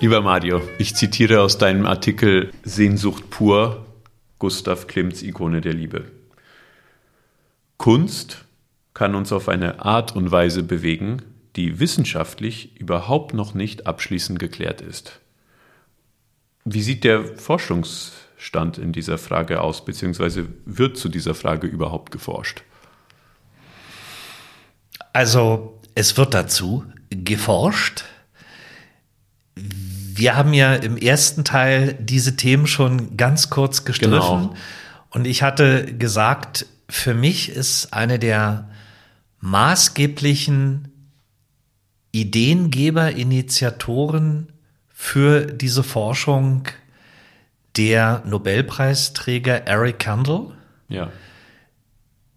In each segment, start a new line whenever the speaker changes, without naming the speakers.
Lieber Mario, ich zitiere aus deinem Artikel Sehnsucht pur, Gustav Klimts Ikone der Liebe. Kunst kann uns auf eine Art und Weise bewegen, die wissenschaftlich überhaupt noch nicht abschließend geklärt ist. Wie sieht der Forschungsstand in dieser Frage aus, beziehungsweise wird zu dieser Frage überhaupt geforscht?
Also es wird dazu geforscht wir haben ja im ersten Teil diese Themen schon ganz kurz gestriffen. Genau. Und ich hatte gesagt, für mich ist eine der maßgeblichen Ideengeber, Initiatoren für diese Forschung der Nobelpreisträger Eric Kandel. Ja.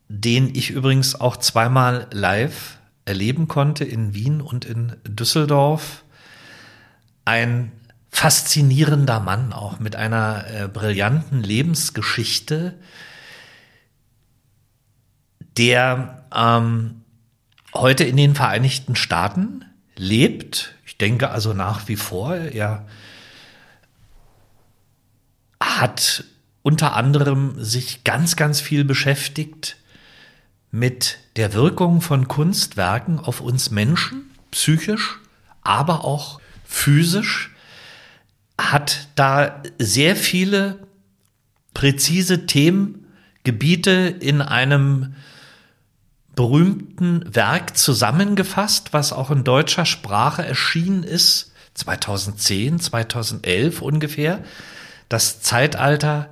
Den ich übrigens auch zweimal live erleben konnte in Wien und in Düsseldorf ein faszinierender Mann, auch mit einer äh, brillanten Lebensgeschichte, der ähm, heute in den Vereinigten Staaten lebt. Ich denke also nach wie vor, er hat unter anderem sich ganz, ganz viel beschäftigt mit der Wirkung von Kunstwerken auf uns Menschen, psychisch, aber auch physisch, hat da sehr viele präzise Themengebiete in einem berühmten Werk zusammengefasst, was auch in deutscher Sprache erschienen ist, 2010, 2011 ungefähr, das Zeitalter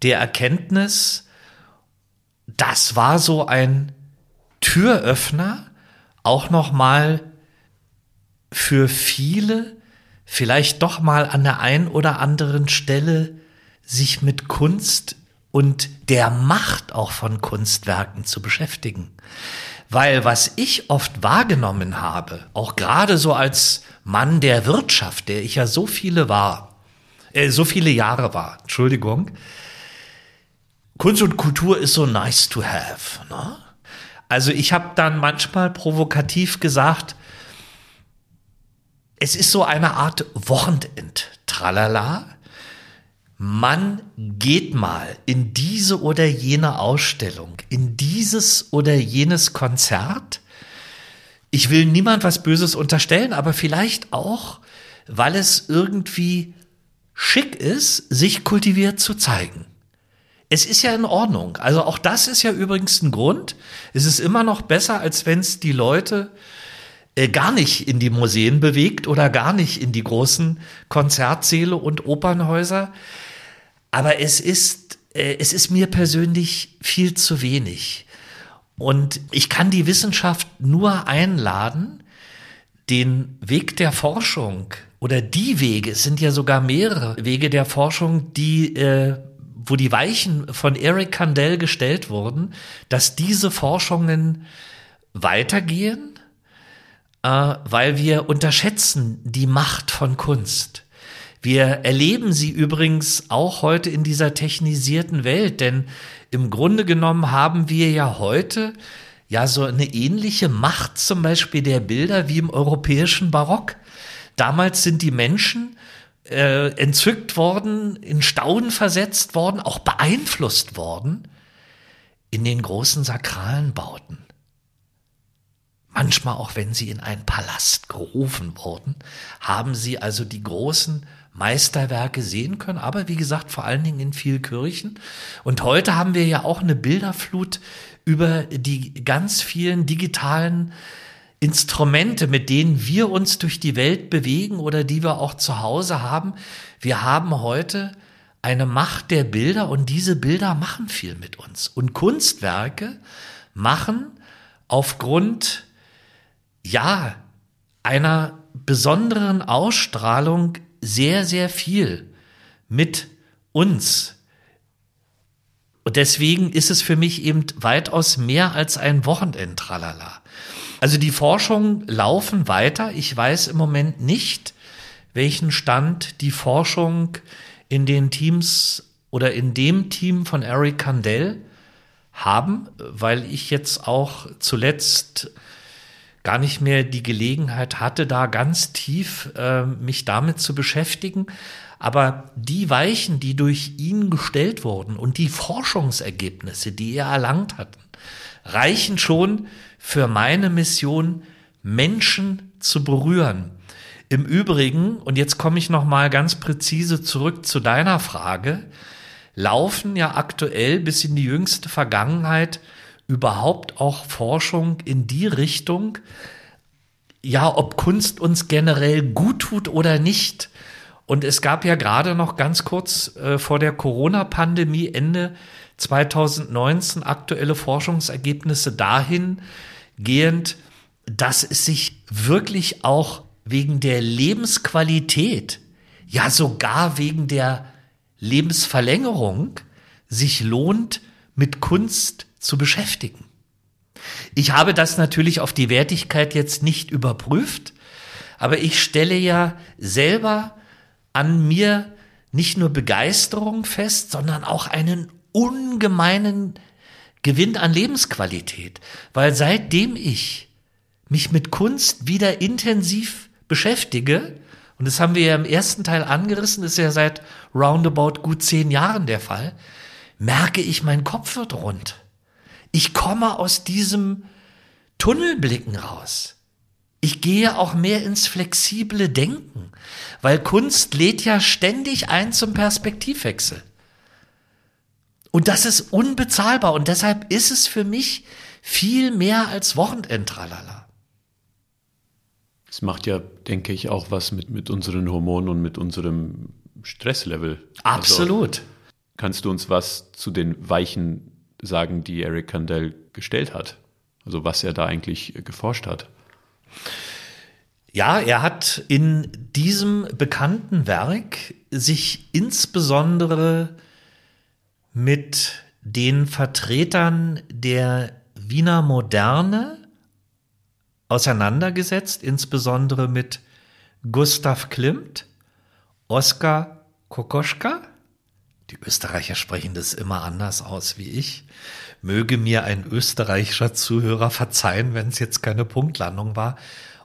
der Erkenntnis. Das war so ein Türöffner, auch noch mal für viele vielleicht doch mal an der einen oder anderen Stelle sich mit Kunst und der Macht auch von Kunstwerken zu beschäftigen. Weil was ich oft wahrgenommen habe, auch gerade so als Mann der Wirtschaft, der ich ja so viele war, äh, so viele Jahre war, Entschuldigung, Kunst und Kultur ist so nice to have. Ne? Also ich habe dann manchmal provokativ gesagt, es ist so eine Art Wochenend-Tralala. Man geht mal in diese oder jene Ausstellung, in dieses oder jenes Konzert. Ich will niemand was Böses unterstellen, aber vielleicht auch, weil es irgendwie schick ist, sich kultiviert zu zeigen. Es ist ja in Ordnung. Also auch das ist ja übrigens ein Grund. Es ist immer noch besser, als wenn es die Leute äh, gar nicht in die Museen bewegt oder gar nicht in die großen Konzertsäle und Opernhäuser. Aber es ist, äh, es ist mir persönlich viel zu wenig. Und ich kann die Wissenschaft nur einladen, den Weg der Forschung oder die Wege, es sind ja sogar mehrere Wege der Forschung, die, äh, wo die Weichen von Eric Kandel gestellt wurden, dass diese Forschungen weitergehen äh, weil wir unterschätzen die Macht von Kunst. Wir erleben sie übrigens auch heute in dieser technisierten Welt, denn im Grunde genommen haben wir ja heute ja so eine ähnliche Macht zum Beispiel der Bilder wie im europäischen Barock. Damals sind die Menschen äh, entzückt worden, in Staunen versetzt worden, auch beeinflusst worden in den großen sakralen Bauten manchmal auch wenn sie in einen Palast gerufen wurden, haben sie also die großen Meisterwerke sehen können, aber wie gesagt, vor allen Dingen in vielen Kirchen. Und heute haben wir ja auch eine Bilderflut über die ganz vielen digitalen Instrumente, mit denen wir uns durch die Welt bewegen oder die wir auch zu Hause haben. Wir haben heute eine Macht der Bilder und diese Bilder machen viel mit uns. Und Kunstwerke machen aufgrund ja, einer besonderen Ausstrahlung sehr, sehr viel mit uns. Und deswegen ist es für mich eben weitaus mehr als ein Wochenendtralala. Also die Forschungen laufen weiter. Ich weiß im Moment nicht, welchen Stand die Forschung in den Teams oder in dem Team von Eric Kandel haben, weil ich jetzt auch zuletzt gar nicht mehr die Gelegenheit hatte, da ganz tief äh, mich damit zu beschäftigen. Aber die Weichen, die durch ihn gestellt wurden und die Forschungsergebnisse, die er erlangt hat, reichen schon für meine Mission, Menschen zu berühren. Im Übrigen, und jetzt komme ich noch mal ganz präzise zurück zu deiner Frage, laufen ja aktuell bis in die jüngste Vergangenheit überhaupt auch Forschung in die Richtung, ja, ob Kunst uns generell gut tut oder nicht. Und es gab ja gerade noch ganz kurz äh, vor der Corona-Pandemie Ende 2019 aktuelle Forschungsergebnisse dahingehend, dass es sich wirklich auch wegen der Lebensqualität, ja sogar wegen der Lebensverlängerung sich lohnt, mit Kunst zu beschäftigen. Ich habe das natürlich auf die Wertigkeit jetzt nicht überprüft, aber ich stelle ja selber an mir nicht nur Begeisterung fest, sondern auch einen ungemeinen Gewinn an Lebensqualität, weil seitdem ich mich mit Kunst wieder intensiv beschäftige, und das haben wir ja im ersten Teil angerissen, ist ja seit roundabout gut zehn Jahren der Fall, merke ich, mein Kopf wird rund. Ich komme aus diesem Tunnelblicken raus. Ich gehe auch mehr ins flexible Denken, weil Kunst lädt ja ständig ein zum Perspektivwechsel. Und das ist unbezahlbar und deshalb ist es für mich viel mehr als Wochenendtralala.
Es macht ja, denke ich, auch was mit, mit unseren Hormonen und mit unserem Stresslevel.
Absolut. Also,
kannst du uns was zu den Weichen sagen, die Eric Kandel gestellt hat. Also was er da eigentlich geforscht hat.
Ja, er hat in diesem bekannten Werk sich insbesondere mit den Vertretern der Wiener Moderne auseinandergesetzt, insbesondere mit Gustav Klimt, Oskar Kokoschka die Österreicher sprechen das immer anders aus wie ich. Möge mir ein österreichischer Zuhörer verzeihen, wenn es jetzt keine Punktlandung war.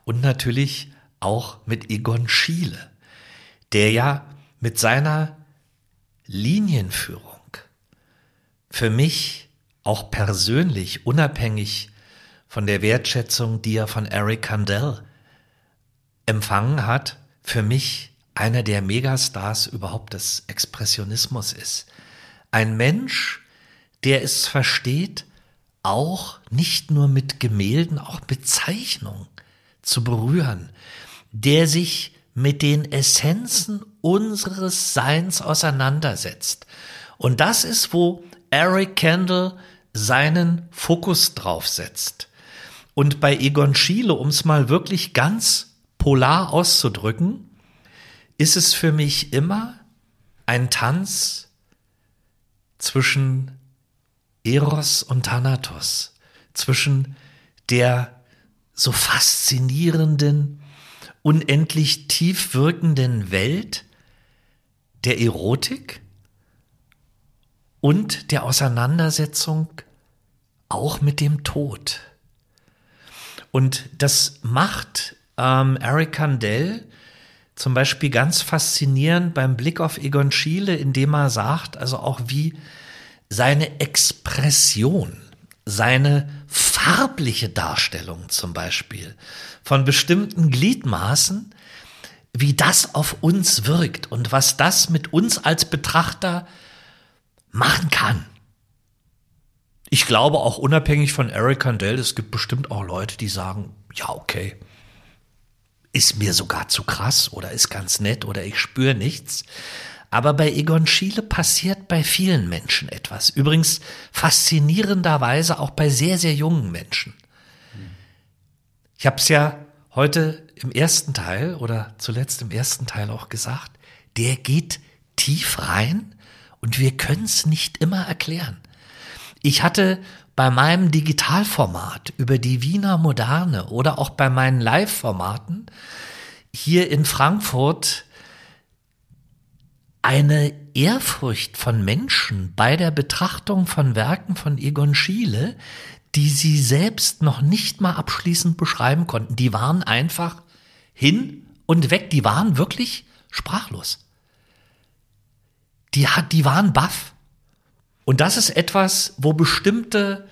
Und natürlich auch mit Egon Schiele, der ja mit seiner Linienführung für mich auch persönlich, unabhängig von der Wertschätzung, die er von Eric Kandel empfangen hat, für mich einer der Megastars überhaupt des Expressionismus ist. Ein Mensch, der es versteht, auch nicht nur mit Gemälden, auch mit Zeichnung zu berühren, der sich mit den Essenzen unseres Seins auseinandersetzt. Und das ist, wo Eric Kendall seinen Fokus drauf setzt. Und bei Egon Schiele, um es mal wirklich ganz polar auszudrücken, ist es für mich immer ein Tanz zwischen Eros und Thanatos, zwischen der so faszinierenden, unendlich tief wirkenden Welt der Erotik und der Auseinandersetzung auch mit dem Tod. Und das macht ähm, Eric Kandel zum Beispiel ganz faszinierend beim Blick auf Egon Schiele, indem er sagt, also auch wie seine Expression, seine farbliche Darstellung zum Beispiel von bestimmten Gliedmaßen, wie das auf uns wirkt und was das mit uns als Betrachter machen kann. Ich glaube auch unabhängig von Eric Kandel, es gibt bestimmt auch Leute, die sagen, ja, okay, ist mir sogar zu krass oder ist ganz nett oder ich spüre nichts. Aber bei Egon Schiele passiert bei vielen Menschen etwas. Übrigens faszinierenderweise auch bei sehr, sehr jungen Menschen. Ich habe es ja heute im ersten Teil oder zuletzt im ersten Teil auch gesagt, der geht tief rein und wir können es nicht immer erklären. Ich hatte bei meinem Digitalformat über die Wiener Moderne oder auch bei meinen Live-Formaten hier in Frankfurt eine Ehrfurcht von Menschen bei der Betrachtung von Werken von Egon Schiele, die sie selbst noch nicht mal abschließend beschreiben konnten. Die waren einfach hin und weg. Die waren wirklich sprachlos. Die, hat, die waren baff. Und das ist etwas, wo bestimmte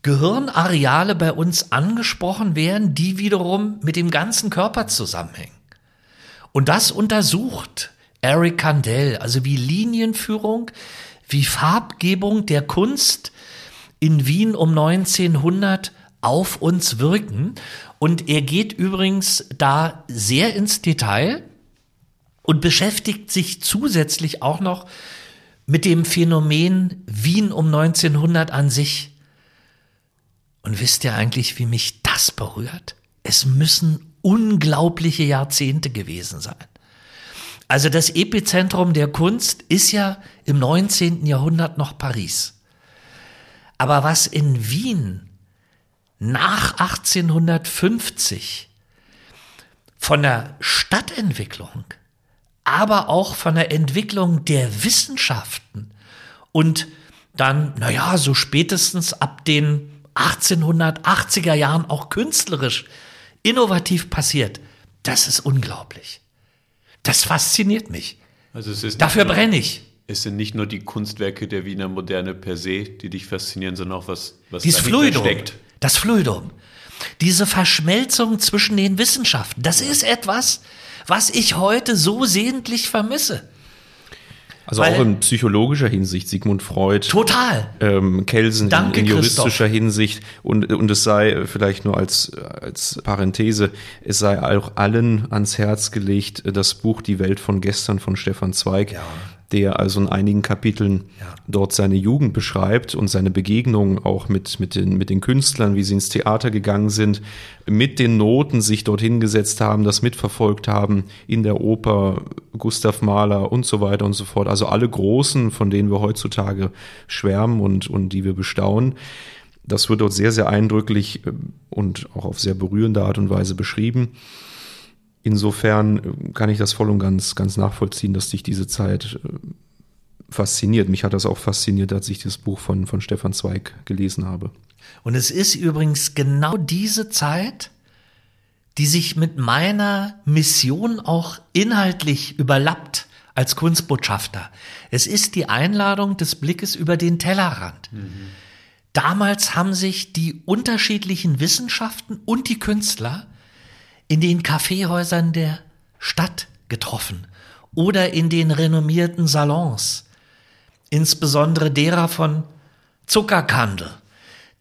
Gehirnareale bei uns angesprochen werden, die wiederum mit dem ganzen Körper zusammenhängen. Und das untersucht Eric Kandel, also wie Linienführung, wie Farbgebung der Kunst in Wien um 1900 auf uns wirken. Und er geht übrigens da sehr ins Detail und beschäftigt sich zusätzlich auch noch mit dem Phänomen Wien um 1900 an sich. Und wisst ihr eigentlich, wie mich das berührt? Es müssen unglaubliche Jahrzehnte gewesen sein. Also das Epizentrum der Kunst ist ja im 19. Jahrhundert noch Paris. Aber was in Wien nach 1850 von der Stadtentwicklung, aber auch von der Entwicklung der Wissenschaften und dann, naja, so spätestens ab den 1880er Jahren auch künstlerisch innovativ passiert, das ist unglaublich. Das fasziniert mich. Also Dafür brenne ich.
Es sind nicht nur die Kunstwerke der Wiener Moderne per se, die dich faszinieren, sondern auch was, was
Dies Fluidum, steckt. Das Fluidum. Diese Verschmelzung zwischen den Wissenschaften. Das ist etwas, was ich heute so sehentlich vermisse.
Also Weil, auch in psychologischer Hinsicht, Sigmund Freud.
Total.
Ähm, Kelsen Danke, in, in juristischer Hinsicht. Und, und es sei vielleicht nur als, als Parenthese, es sei auch allen ans Herz gelegt, das Buch Die Welt von gestern von Stefan Zweig. Ja der also in einigen Kapiteln ja. dort seine Jugend beschreibt und seine Begegnungen auch mit, mit, den, mit den Künstlern, wie sie ins Theater gegangen sind, mit den Noten sich dorthin gesetzt haben, das mitverfolgt haben in der Oper, Gustav Mahler und so weiter und so fort. Also alle Großen, von denen wir heutzutage schwärmen und, und die wir bestaunen. Das wird dort sehr, sehr eindrücklich äh, und auch auf sehr berührende Art und Weise beschrieben. Insofern äh, kann ich das voll und ganz, ganz nachvollziehen, dass dich diese Zeit äh, fasziniert. Mich hat das auch fasziniert, als ich das Buch von, von Stefan Zweig gelesen habe.
Und es ist übrigens genau diese Zeit, die sich mit meiner Mission auch inhaltlich überlappt als Kunstbotschafter. Es ist die Einladung des Blickes über den Tellerrand. Mhm. Damals haben sich die unterschiedlichen Wissenschaften und die Künstler in den Kaffeehäusern der Stadt getroffen oder in den renommierten Salons, insbesondere derer von Zuckerkandel.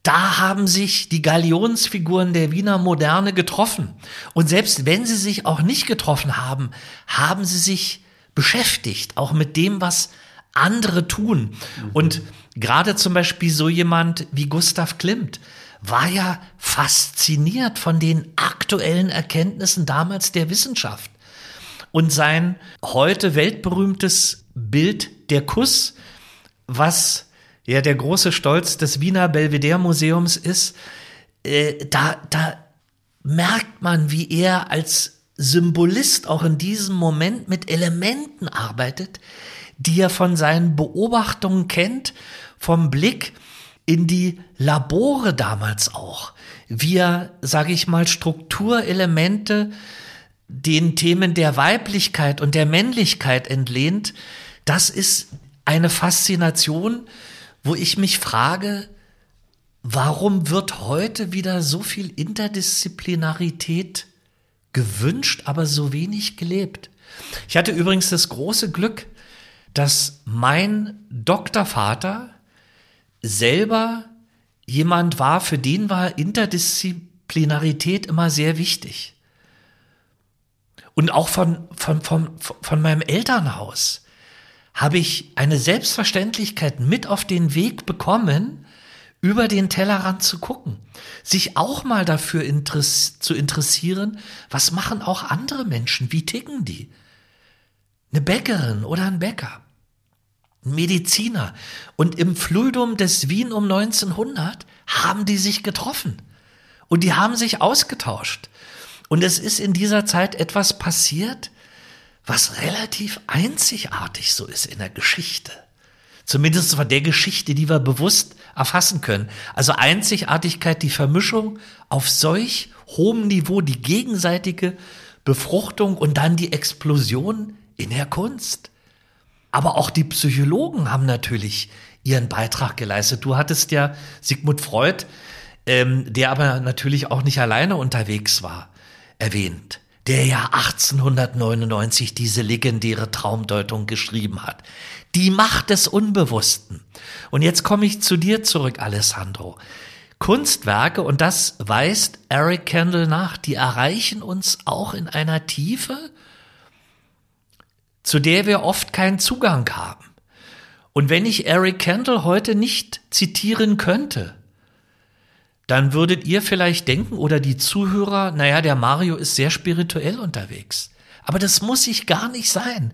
Da haben sich die Galionsfiguren der Wiener Moderne getroffen. Und selbst wenn sie sich auch nicht getroffen haben, haben sie sich beschäftigt, auch mit dem, was andere tun. Mhm. Und gerade zum Beispiel so jemand wie Gustav Klimt, war ja fasziniert von den aktuellen Erkenntnissen damals der Wissenschaft. Und sein heute weltberühmtes Bild der Kuss, was ja der große Stolz des Wiener Belvedere Museums ist, äh, da, da merkt man, wie er als Symbolist auch in diesem Moment mit Elementen arbeitet, die er von seinen Beobachtungen kennt, vom Blick in die Labore damals auch, wie er, sage ich mal, Strukturelemente den Themen der Weiblichkeit und der Männlichkeit entlehnt, das ist eine Faszination, wo ich mich frage, warum wird heute wieder so viel Interdisziplinarität gewünscht, aber so wenig gelebt? Ich hatte übrigens das große Glück, dass mein Doktorvater selber jemand war, für den war Interdisziplinarität immer sehr wichtig. Und auch von, von, von, von meinem Elternhaus habe ich eine Selbstverständlichkeit mit auf den Weg bekommen, über den Tellerrand zu gucken, sich auch mal dafür interess zu interessieren, was machen auch andere Menschen, wie ticken die? Eine Bäckerin oder ein Bäcker. Mediziner. Und im Fluidum des Wien um 1900 haben die sich getroffen. Und die haben sich ausgetauscht. Und es ist in dieser Zeit etwas passiert, was relativ einzigartig so ist in der Geschichte. Zumindest von der Geschichte, die wir bewusst erfassen können. Also Einzigartigkeit, die Vermischung auf solch hohem Niveau, die gegenseitige Befruchtung und dann die Explosion in der Kunst. Aber auch die Psychologen haben natürlich ihren Beitrag geleistet. Du hattest ja Sigmund Freud, ähm, der aber natürlich auch nicht alleine unterwegs war, erwähnt der ja 1899 diese legendäre Traumdeutung geschrieben hat. Die Macht des Unbewussten. Und jetzt komme ich zu dir zurück, Alessandro. Kunstwerke, und das weist Eric Kendall nach, die erreichen uns auch in einer Tiefe, zu der wir oft keinen Zugang haben. Und wenn ich Eric Kendall heute nicht zitieren könnte, dann würdet ihr vielleicht denken oder die Zuhörer, naja, der Mario ist sehr spirituell unterwegs. Aber das muss ich gar nicht sein,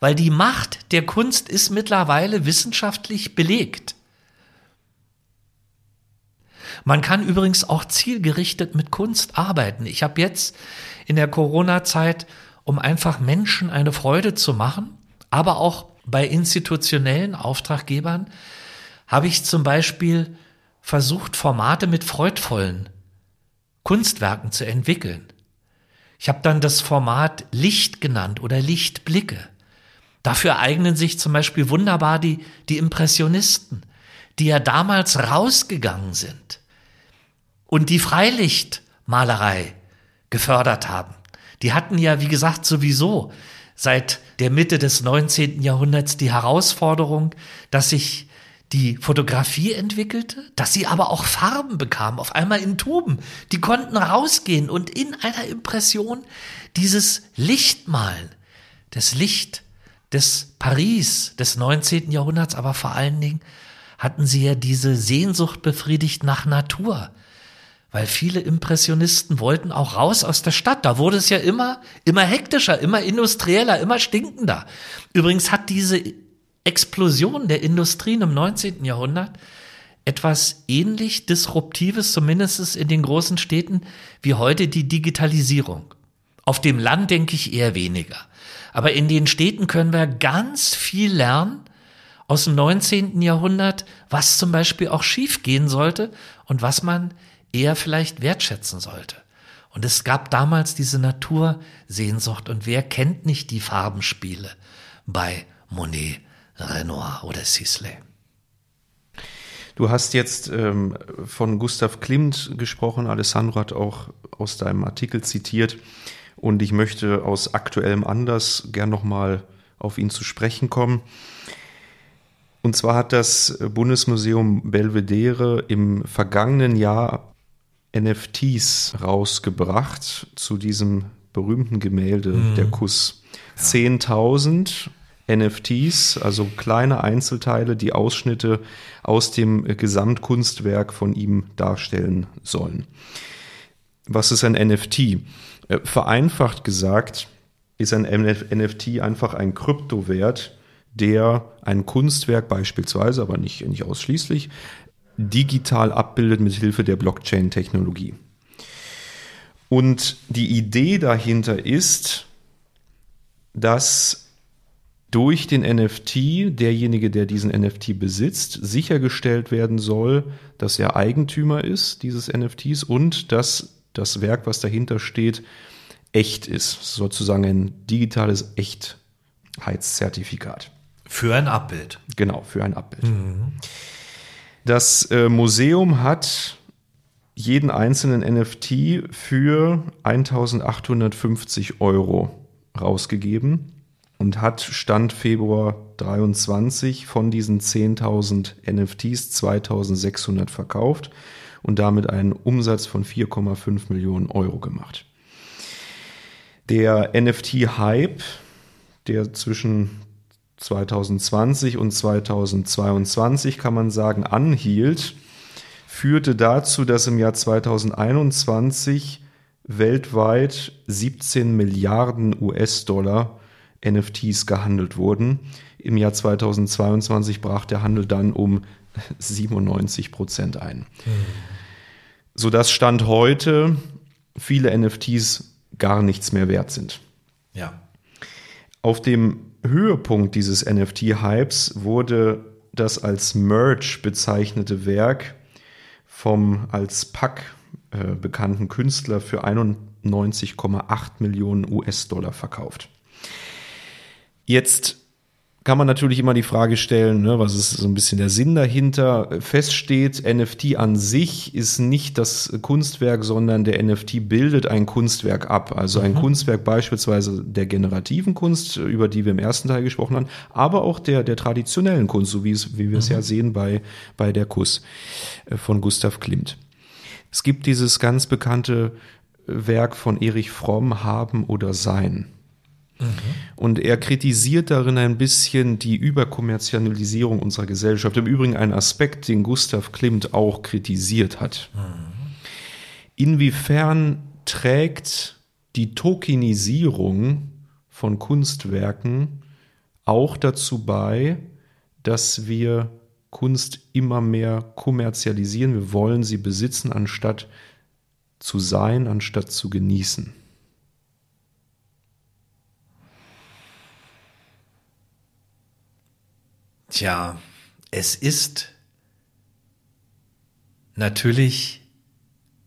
weil die Macht der Kunst ist mittlerweile wissenschaftlich belegt. Man kann übrigens auch zielgerichtet mit Kunst arbeiten. Ich habe jetzt in der Corona-Zeit, um einfach Menschen eine Freude zu machen, aber auch bei institutionellen Auftraggebern, habe ich zum Beispiel versucht, Formate mit freudvollen Kunstwerken zu entwickeln. Ich habe dann das Format Licht genannt oder Lichtblicke. Dafür eignen sich zum Beispiel wunderbar die, die Impressionisten, die ja damals rausgegangen sind und die Freilichtmalerei gefördert haben. Die hatten ja, wie gesagt, sowieso seit der Mitte des 19. Jahrhunderts die Herausforderung, dass sich die Fotografie entwickelte, dass sie aber auch Farben bekam, auf einmal in Tuben. Die konnten rausgehen und in einer Impression dieses Licht malen. Das Licht des Paris des 19. Jahrhunderts, aber vor allen Dingen hatten sie ja diese Sehnsucht befriedigt nach Natur. Weil viele Impressionisten wollten auch raus aus der Stadt. Da wurde es ja immer, immer hektischer, immer industrieller, immer stinkender. Übrigens hat diese Explosion der Industrien im 19. Jahrhundert etwas ähnlich Disruptives, zumindest in den großen Städten, wie heute die Digitalisierung. Auf dem Land denke ich eher weniger. Aber in den Städten können wir ganz viel lernen aus dem 19. Jahrhundert, was zum Beispiel auch schief gehen sollte und was man eher vielleicht wertschätzen sollte. Und es gab damals diese Natursehnsucht und wer kennt nicht die Farbenspiele bei Monet Renoir oder Sisley.
Du hast jetzt ähm, von Gustav Klimt gesprochen. Alessandro hat auch aus deinem Artikel zitiert. Und ich möchte aus aktuellem Anlass gern nochmal auf ihn zu sprechen kommen. Und zwar hat das Bundesmuseum Belvedere im vergangenen Jahr NFTs rausgebracht zu diesem berühmten Gemälde, mhm. der Kuss. Ja. 10.000 NFTs, also kleine Einzelteile, die Ausschnitte aus dem Gesamtkunstwerk von ihm darstellen sollen. Was ist ein NFT? Äh, vereinfacht gesagt ist ein NFT einfach ein Kryptowert, der ein Kunstwerk beispielsweise, aber nicht, nicht ausschließlich, digital abbildet mit Hilfe der Blockchain-Technologie. Und die Idee dahinter ist, dass durch den NFT derjenige, der diesen NFT besitzt, sichergestellt werden soll, dass er Eigentümer ist dieses NFTs und dass das Werk, was dahinter steht, echt ist. Sozusagen ein digitales Echtheitszertifikat.
Für ein Abbild.
Genau, für ein Abbild. Mhm. Das äh, Museum hat jeden einzelnen NFT für 1850 Euro rausgegeben und hat Stand Februar 23 von diesen 10.000 NFTs 2.600 verkauft und damit einen Umsatz von 4,5 Millionen Euro gemacht. Der NFT-Hype, der zwischen 2020 und 2022, kann man sagen, anhielt, führte dazu, dass im Jahr 2021 weltweit 17 Milliarden US-Dollar NFTs gehandelt wurden. Im Jahr 2022 brach der Handel dann um 97 Prozent ein. Hm. Sodass Stand heute viele NFTs gar nichts mehr wert sind.
Ja.
Auf dem Höhepunkt dieses NFT-Hypes wurde das als Merch bezeichnete Werk vom als Pack äh, bekannten Künstler für 91,8 Millionen US-Dollar verkauft. Jetzt kann man natürlich immer die Frage stellen, ne, was ist so ein bisschen der Sinn dahinter. Feststeht, NFT an sich ist nicht das Kunstwerk, sondern der NFT bildet ein Kunstwerk ab. Also ein mhm. Kunstwerk beispielsweise der generativen Kunst, über die wir im ersten Teil gesprochen haben, aber auch der, der traditionellen Kunst, so wie, es, wie wir es mhm. ja sehen bei, bei der Kuss äh, von Gustav Klimt. Es gibt dieses ganz bekannte Werk von Erich Fromm, Haben oder Sein. Und er kritisiert darin ein bisschen die Überkommerzialisierung unserer Gesellschaft. Im Übrigen ein Aspekt, den Gustav Klimt auch kritisiert hat. Inwiefern trägt die Tokenisierung von Kunstwerken auch dazu bei, dass wir Kunst immer mehr kommerzialisieren. Wir wollen sie besitzen, anstatt zu sein, anstatt zu genießen.
Tja, es ist natürlich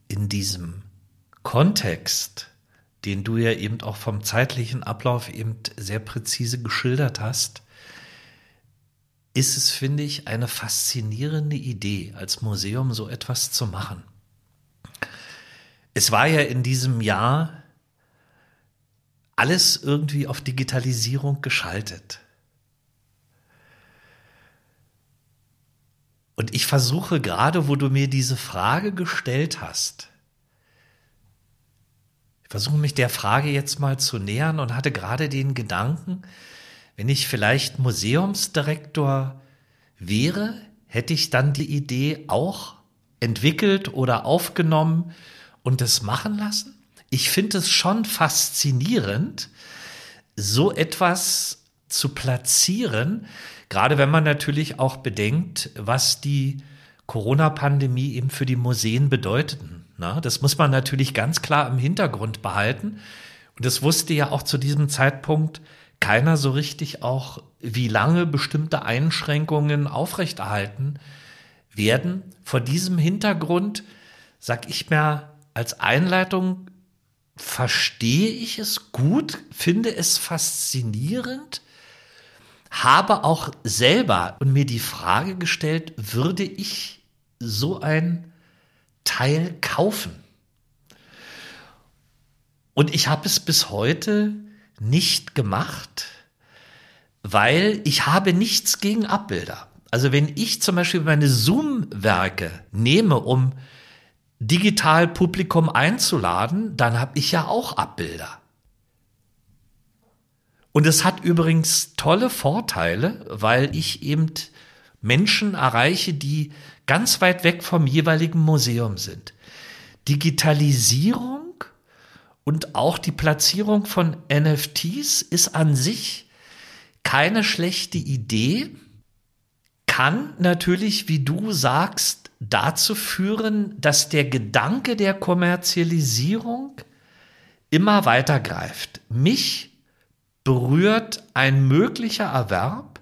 in diesem Kontext, den du ja eben auch vom zeitlichen Ablauf eben sehr präzise geschildert hast, ist es, finde ich, eine faszinierende Idee, als Museum so etwas zu machen. Es war ja in diesem Jahr alles irgendwie auf Digitalisierung geschaltet. Und ich versuche gerade, wo du mir diese Frage gestellt hast, ich versuche mich der Frage jetzt mal zu nähern und hatte gerade den Gedanken, wenn ich vielleicht Museumsdirektor wäre, hätte ich dann die Idee auch entwickelt oder aufgenommen und es machen lassen? Ich finde es schon faszinierend, so etwas zu platzieren, Gerade wenn man natürlich auch bedenkt, was die Corona-Pandemie eben für die Museen bedeuteten. Na, das muss man natürlich ganz klar im Hintergrund behalten. Und das wusste ja auch zu diesem Zeitpunkt keiner so richtig auch, wie lange bestimmte Einschränkungen aufrechterhalten werden. Vor diesem Hintergrund, sag ich mir als Einleitung, verstehe ich es gut, finde es faszinierend, habe auch selber und mir die Frage gestellt, würde ich so ein Teil kaufen? Und ich habe es bis heute nicht gemacht, weil ich habe nichts gegen Abbilder. Also wenn ich zum Beispiel meine Zoom-Werke nehme, um digital Publikum einzuladen, dann habe ich ja auch Abbilder. Und es hat übrigens tolle Vorteile, weil ich eben Menschen erreiche, die ganz weit weg vom jeweiligen Museum sind. Digitalisierung und auch die Platzierung von NFTs ist an sich keine schlechte Idee, kann natürlich, wie du sagst, dazu führen, dass der Gedanke der Kommerzialisierung immer weiter greift. Mich berührt ein möglicher Erwerb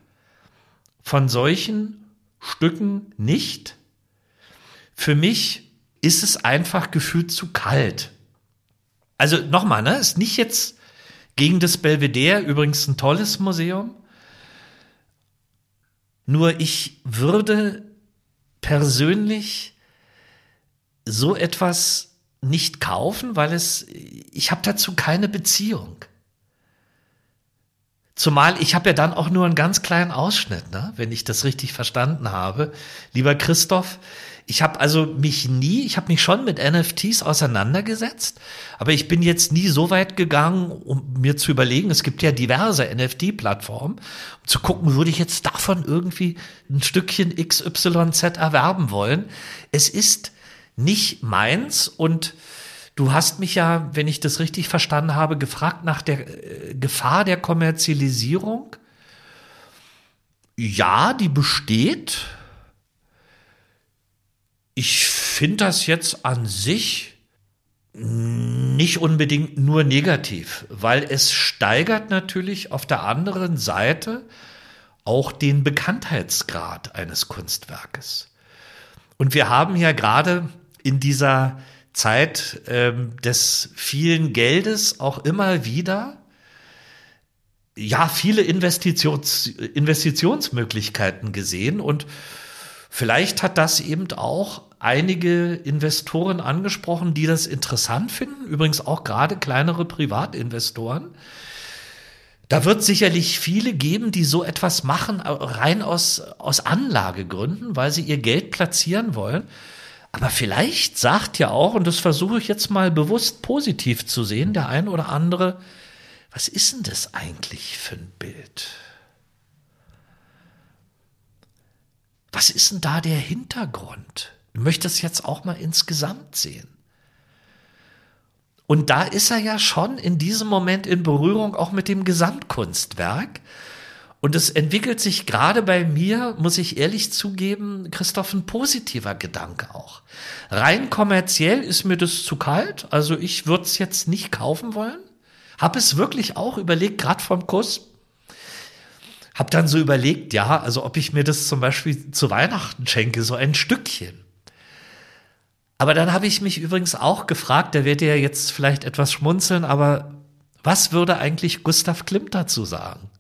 von solchen Stücken nicht. Für mich ist es einfach gefühlt zu kalt. Also nochmal, ne, ist nicht jetzt gegen das Belvedere, übrigens ein tolles Museum. Nur ich würde persönlich so etwas nicht kaufen, weil es, ich habe dazu keine Beziehung. Zumal ich habe ja dann auch nur einen ganz kleinen Ausschnitt, ne? wenn ich das richtig verstanden habe. Lieber Christoph, ich habe also mich nie, ich habe mich schon mit NFTs auseinandergesetzt, aber ich bin jetzt nie so weit gegangen, um mir zu überlegen, es gibt ja diverse NFT-Plattformen, um zu gucken, würde ich jetzt davon irgendwie ein Stückchen XYZ erwerben wollen. Es ist nicht meins und Du hast mich ja, wenn ich das richtig verstanden habe, gefragt nach der äh, Gefahr der Kommerzialisierung. Ja, die besteht. Ich finde das jetzt an sich Nicht unbedingt nur negativ, weil es steigert natürlich auf der anderen Seite auch den Bekanntheitsgrad eines Kunstwerkes. Und wir haben ja gerade in dieser Zeit ähm, des vielen Geldes auch immer wieder ja viele Investitions, Investitionsmöglichkeiten gesehen und vielleicht hat das eben auch einige Investoren angesprochen, die das interessant finden, übrigens auch gerade kleinere Privatinvestoren. Da wird sicherlich viele geben, die so etwas machen, rein aus, aus Anlagegründen, weil sie ihr Geld platzieren wollen. Aber vielleicht sagt ja auch, und das versuche ich jetzt mal bewusst positiv zu sehen, der ein oder andere, was ist denn das eigentlich für ein Bild? Was ist denn da der Hintergrund? Ich möchte es jetzt auch mal insgesamt sehen. Und da ist er ja schon in diesem Moment in Berührung auch mit dem Gesamtkunstwerk. Und es entwickelt sich gerade bei mir, muss ich ehrlich zugeben, Christoph, ein positiver Gedanke auch. Rein kommerziell ist mir das zu kalt, also ich würde es jetzt nicht kaufen wollen. Hab es wirklich auch überlegt, gerade vom Kuss. Hab dann so überlegt, ja, also ob ich mir das zum Beispiel zu Weihnachten schenke, so ein Stückchen. Aber dann habe ich mich übrigens auch gefragt, da werdet ihr jetzt vielleicht etwas schmunzeln, aber was würde eigentlich Gustav Klimt dazu sagen?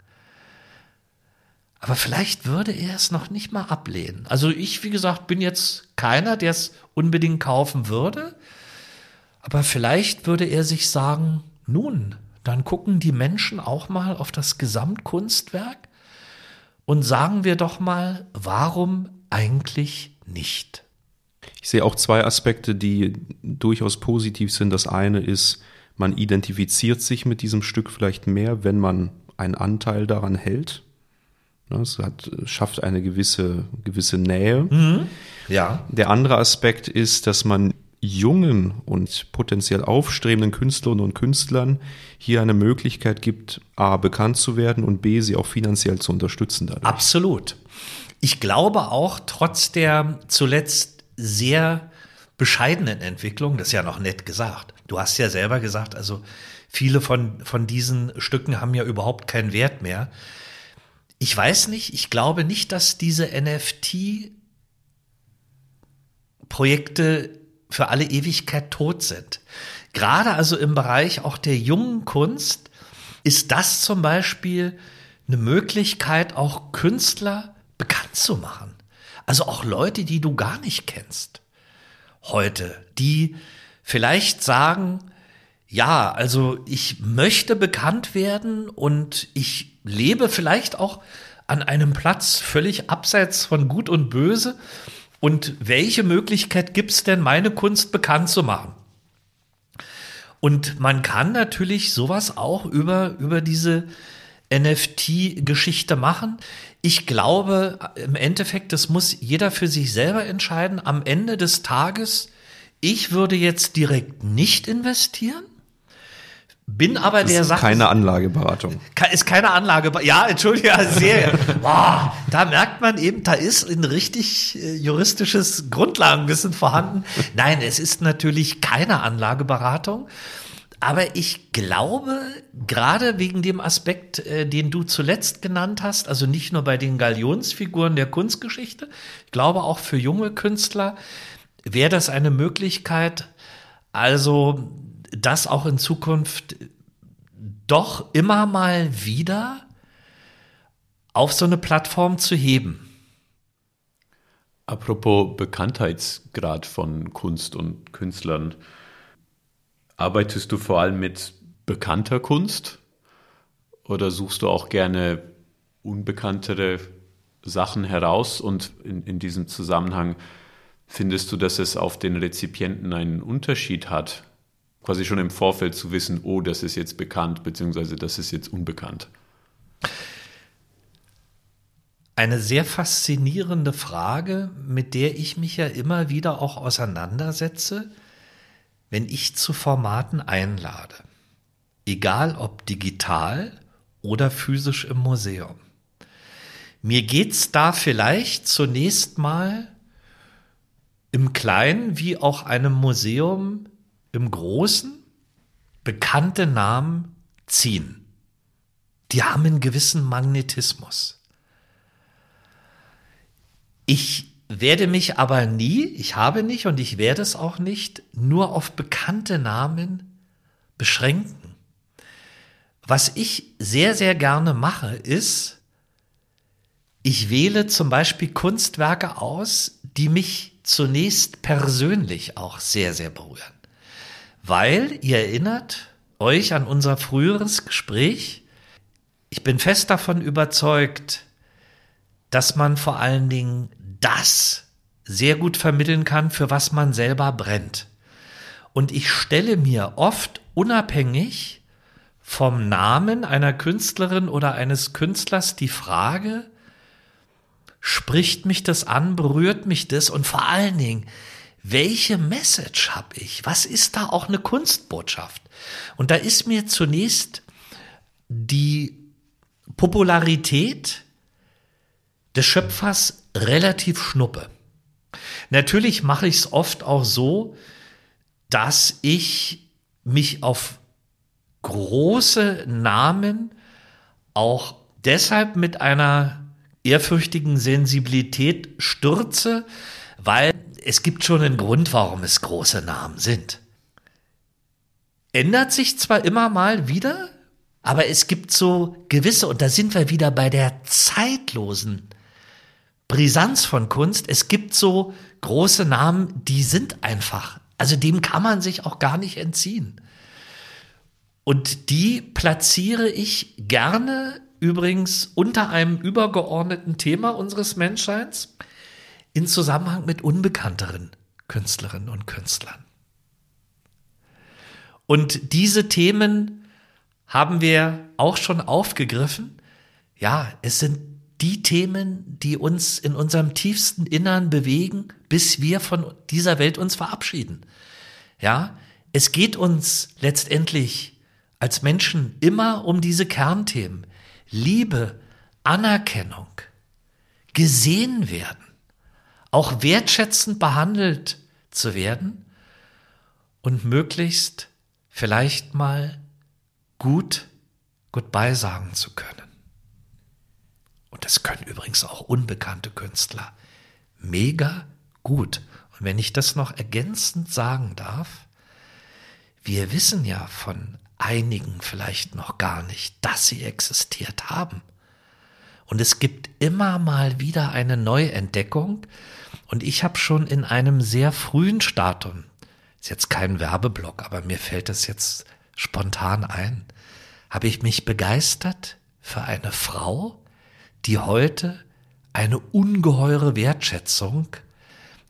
Aber vielleicht würde er es noch nicht mal ablehnen. Also ich, wie gesagt, bin jetzt keiner, der es unbedingt kaufen würde. Aber vielleicht würde er sich sagen, nun, dann gucken die Menschen auch mal auf das Gesamtkunstwerk und sagen wir doch mal, warum eigentlich nicht?
Ich sehe auch zwei Aspekte, die durchaus positiv sind. Das eine ist, man identifiziert sich mit diesem Stück vielleicht mehr, wenn man einen Anteil daran hält. Es hat, schafft eine gewisse, gewisse Nähe. Mhm. Ja. Der andere Aspekt ist, dass man jungen und potenziell aufstrebenden Künstlerinnen und Künstlern hier eine Möglichkeit gibt, A, bekannt zu werden und B, sie auch finanziell zu unterstützen.
Dadurch. Absolut. Ich glaube auch, trotz der zuletzt sehr bescheidenen Entwicklung, das ist ja noch nett gesagt. Du hast ja selber gesagt, also viele von, von diesen Stücken haben ja überhaupt keinen Wert mehr. Ich weiß nicht, ich glaube nicht, dass diese NFT-Projekte für alle Ewigkeit tot sind. Gerade also im Bereich auch der jungen Kunst ist das zum Beispiel eine Möglichkeit, auch Künstler bekannt zu machen. Also auch Leute, die du gar nicht kennst heute, die vielleicht sagen, ja, also ich möchte bekannt werden und ich lebe vielleicht auch an einem Platz völlig abseits von Gut und Böse und welche Möglichkeit gibt es denn, meine Kunst bekannt zu machen? Und man kann natürlich sowas auch über, über diese NFT-Geschichte machen. Ich glaube, im Endeffekt, das muss jeder für sich selber entscheiden. Am Ende des Tages, ich würde jetzt direkt nicht investieren. Bin aber das der
ist
Sache.
Keine Anlageberatung.
Ist keine Anlageberatung. Ja, entschuldige, sehr. Boah, da merkt man eben, da ist ein richtig äh, juristisches Grundlagenwissen vorhanden. Nein, es ist natürlich keine Anlageberatung. Aber ich glaube, gerade wegen dem Aspekt, äh, den du zuletzt genannt hast, also nicht nur bei den Galionsfiguren der Kunstgeschichte, ich glaube auch für junge Künstler wäre das eine Möglichkeit, also das auch in Zukunft doch immer mal wieder auf so eine Plattform zu heben.
Apropos Bekanntheitsgrad von Kunst und Künstlern, arbeitest du vor allem mit bekannter Kunst oder suchst du auch gerne unbekanntere Sachen heraus und in, in diesem Zusammenhang findest du, dass es auf den Rezipienten einen Unterschied hat, quasi schon im Vorfeld zu wissen, oh, das ist jetzt bekannt, beziehungsweise das ist jetzt unbekannt?
Eine sehr faszinierende Frage, mit der ich mich ja immer wieder auch auseinandersetze, wenn ich zu Formaten einlade. Egal ob digital oder physisch im Museum. Mir geht's da vielleicht zunächst mal im Kleinen wie auch einem Museum im Großen bekannte Namen ziehen. Die haben einen gewissen Magnetismus. Ich werde mich aber nie, ich habe nicht und ich werde es auch nicht, nur auf bekannte Namen beschränken. Was ich sehr, sehr gerne mache, ist, ich wähle zum Beispiel Kunstwerke aus, die mich zunächst persönlich auch sehr, sehr berühren. Weil, ihr erinnert euch an unser früheres Gespräch, ich bin fest davon überzeugt, dass man vor allen Dingen das sehr gut vermitteln kann, für was man selber brennt. Und ich stelle mir oft unabhängig vom Namen einer Künstlerin oder eines Künstlers die Frage, spricht mich das an, berührt mich das und vor allen Dingen, welche Message habe ich? Was ist da auch eine Kunstbotschaft? Und da ist mir zunächst die Popularität des Schöpfers relativ schnuppe. Natürlich mache ich es oft auch so, dass ich mich auf große Namen auch deshalb mit einer ehrfürchtigen Sensibilität stürze, weil es gibt schon einen Grund, warum es große Namen sind. Ändert sich zwar immer mal wieder, aber es gibt so gewisse, und da sind wir wieder bei der zeitlosen Brisanz von Kunst. Es gibt so große Namen, die sind einfach. Also dem kann man sich auch gar nicht entziehen. Und die platziere ich gerne übrigens unter einem übergeordneten Thema unseres Menschseins in Zusammenhang mit unbekannteren Künstlerinnen und Künstlern. Und diese Themen haben wir auch schon aufgegriffen. Ja, es sind die Themen, die uns in unserem tiefsten Innern bewegen, bis wir von dieser Welt uns verabschieden. Ja, es geht uns letztendlich als Menschen immer um diese Kernthemen. Liebe, Anerkennung, gesehen werden, auch wertschätzend behandelt zu werden und möglichst vielleicht mal gut Goodbye sagen zu können. Und das können übrigens auch unbekannte Künstler. Mega gut. Und wenn ich das noch ergänzend sagen darf, wir wissen ja von einigen vielleicht noch gar nicht, dass sie existiert haben. Und es gibt immer mal wieder eine Neuentdeckung. Und ich habe schon in einem sehr frühen Stadium, ist jetzt kein Werbeblock, aber mir fällt es jetzt spontan ein, habe ich mich begeistert für eine Frau, die heute eine ungeheure Wertschätzung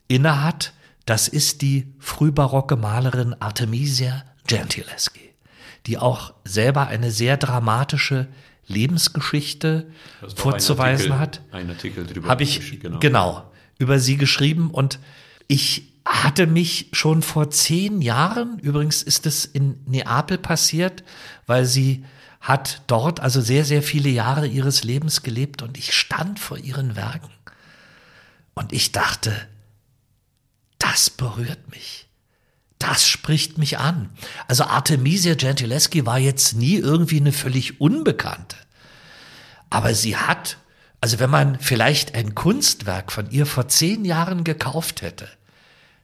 innehat. Das ist die frühbarocke Malerin Artemisia Gentileschi, die auch selber eine sehr dramatische Lebensgeschichte vorzuweisen Artikel,
hat. Ein Artikel
drüber. Habe ich genau. genau über sie geschrieben und ich hatte mich schon vor zehn Jahren, übrigens ist es in Neapel passiert, weil sie hat dort also sehr, sehr viele Jahre ihres Lebens gelebt und ich stand vor ihren Werken und ich dachte, das berührt mich. Das spricht mich an. Also Artemisia Gentileschi war jetzt nie irgendwie eine völlig Unbekannte. Aber sie hat, also wenn man vielleicht ein Kunstwerk von ihr vor zehn Jahren gekauft hätte,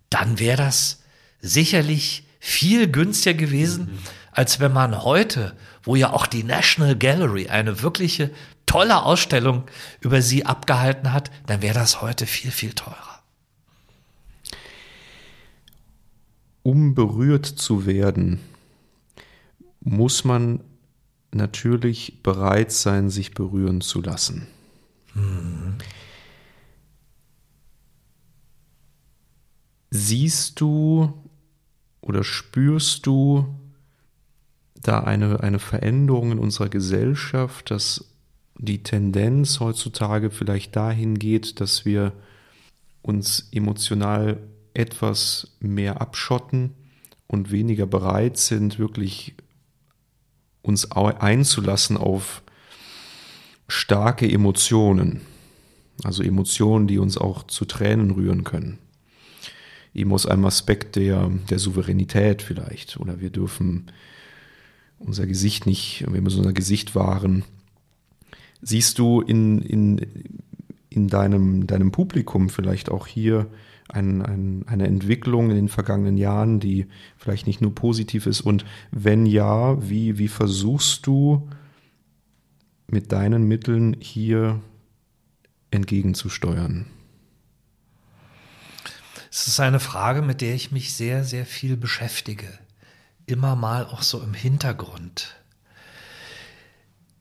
dann wäre das sicherlich viel günstiger gewesen, mhm. als wenn man heute wo ja auch die National Gallery eine wirkliche tolle Ausstellung über sie abgehalten hat, dann wäre das heute viel, viel teurer.
Um berührt zu werden, muss man natürlich bereit sein, sich berühren zu lassen. Siehst du oder spürst du da eine, eine Veränderung in unserer Gesellschaft, dass die Tendenz heutzutage vielleicht dahin geht, dass wir uns emotional etwas mehr abschotten und weniger bereit sind, wirklich uns einzulassen auf starke Emotionen. Also Emotionen, die uns auch zu Tränen rühren können. Eben aus einem Aspekt der, der Souveränität vielleicht. Oder wir dürfen unser Gesicht nicht, wir müssen unser Gesicht wahren. Siehst du in, in, in deinem, deinem Publikum vielleicht auch hier ein, ein, eine Entwicklung in den vergangenen Jahren, die vielleicht nicht nur positiv ist? Und wenn ja, wie, wie versuchst du mit deinen Mitteln hier entgegenzusteuern?
Es ist eine Frage, mit der ich mich sehr, sehr viel beschäftige. Immer mal auch so im Hintergrund.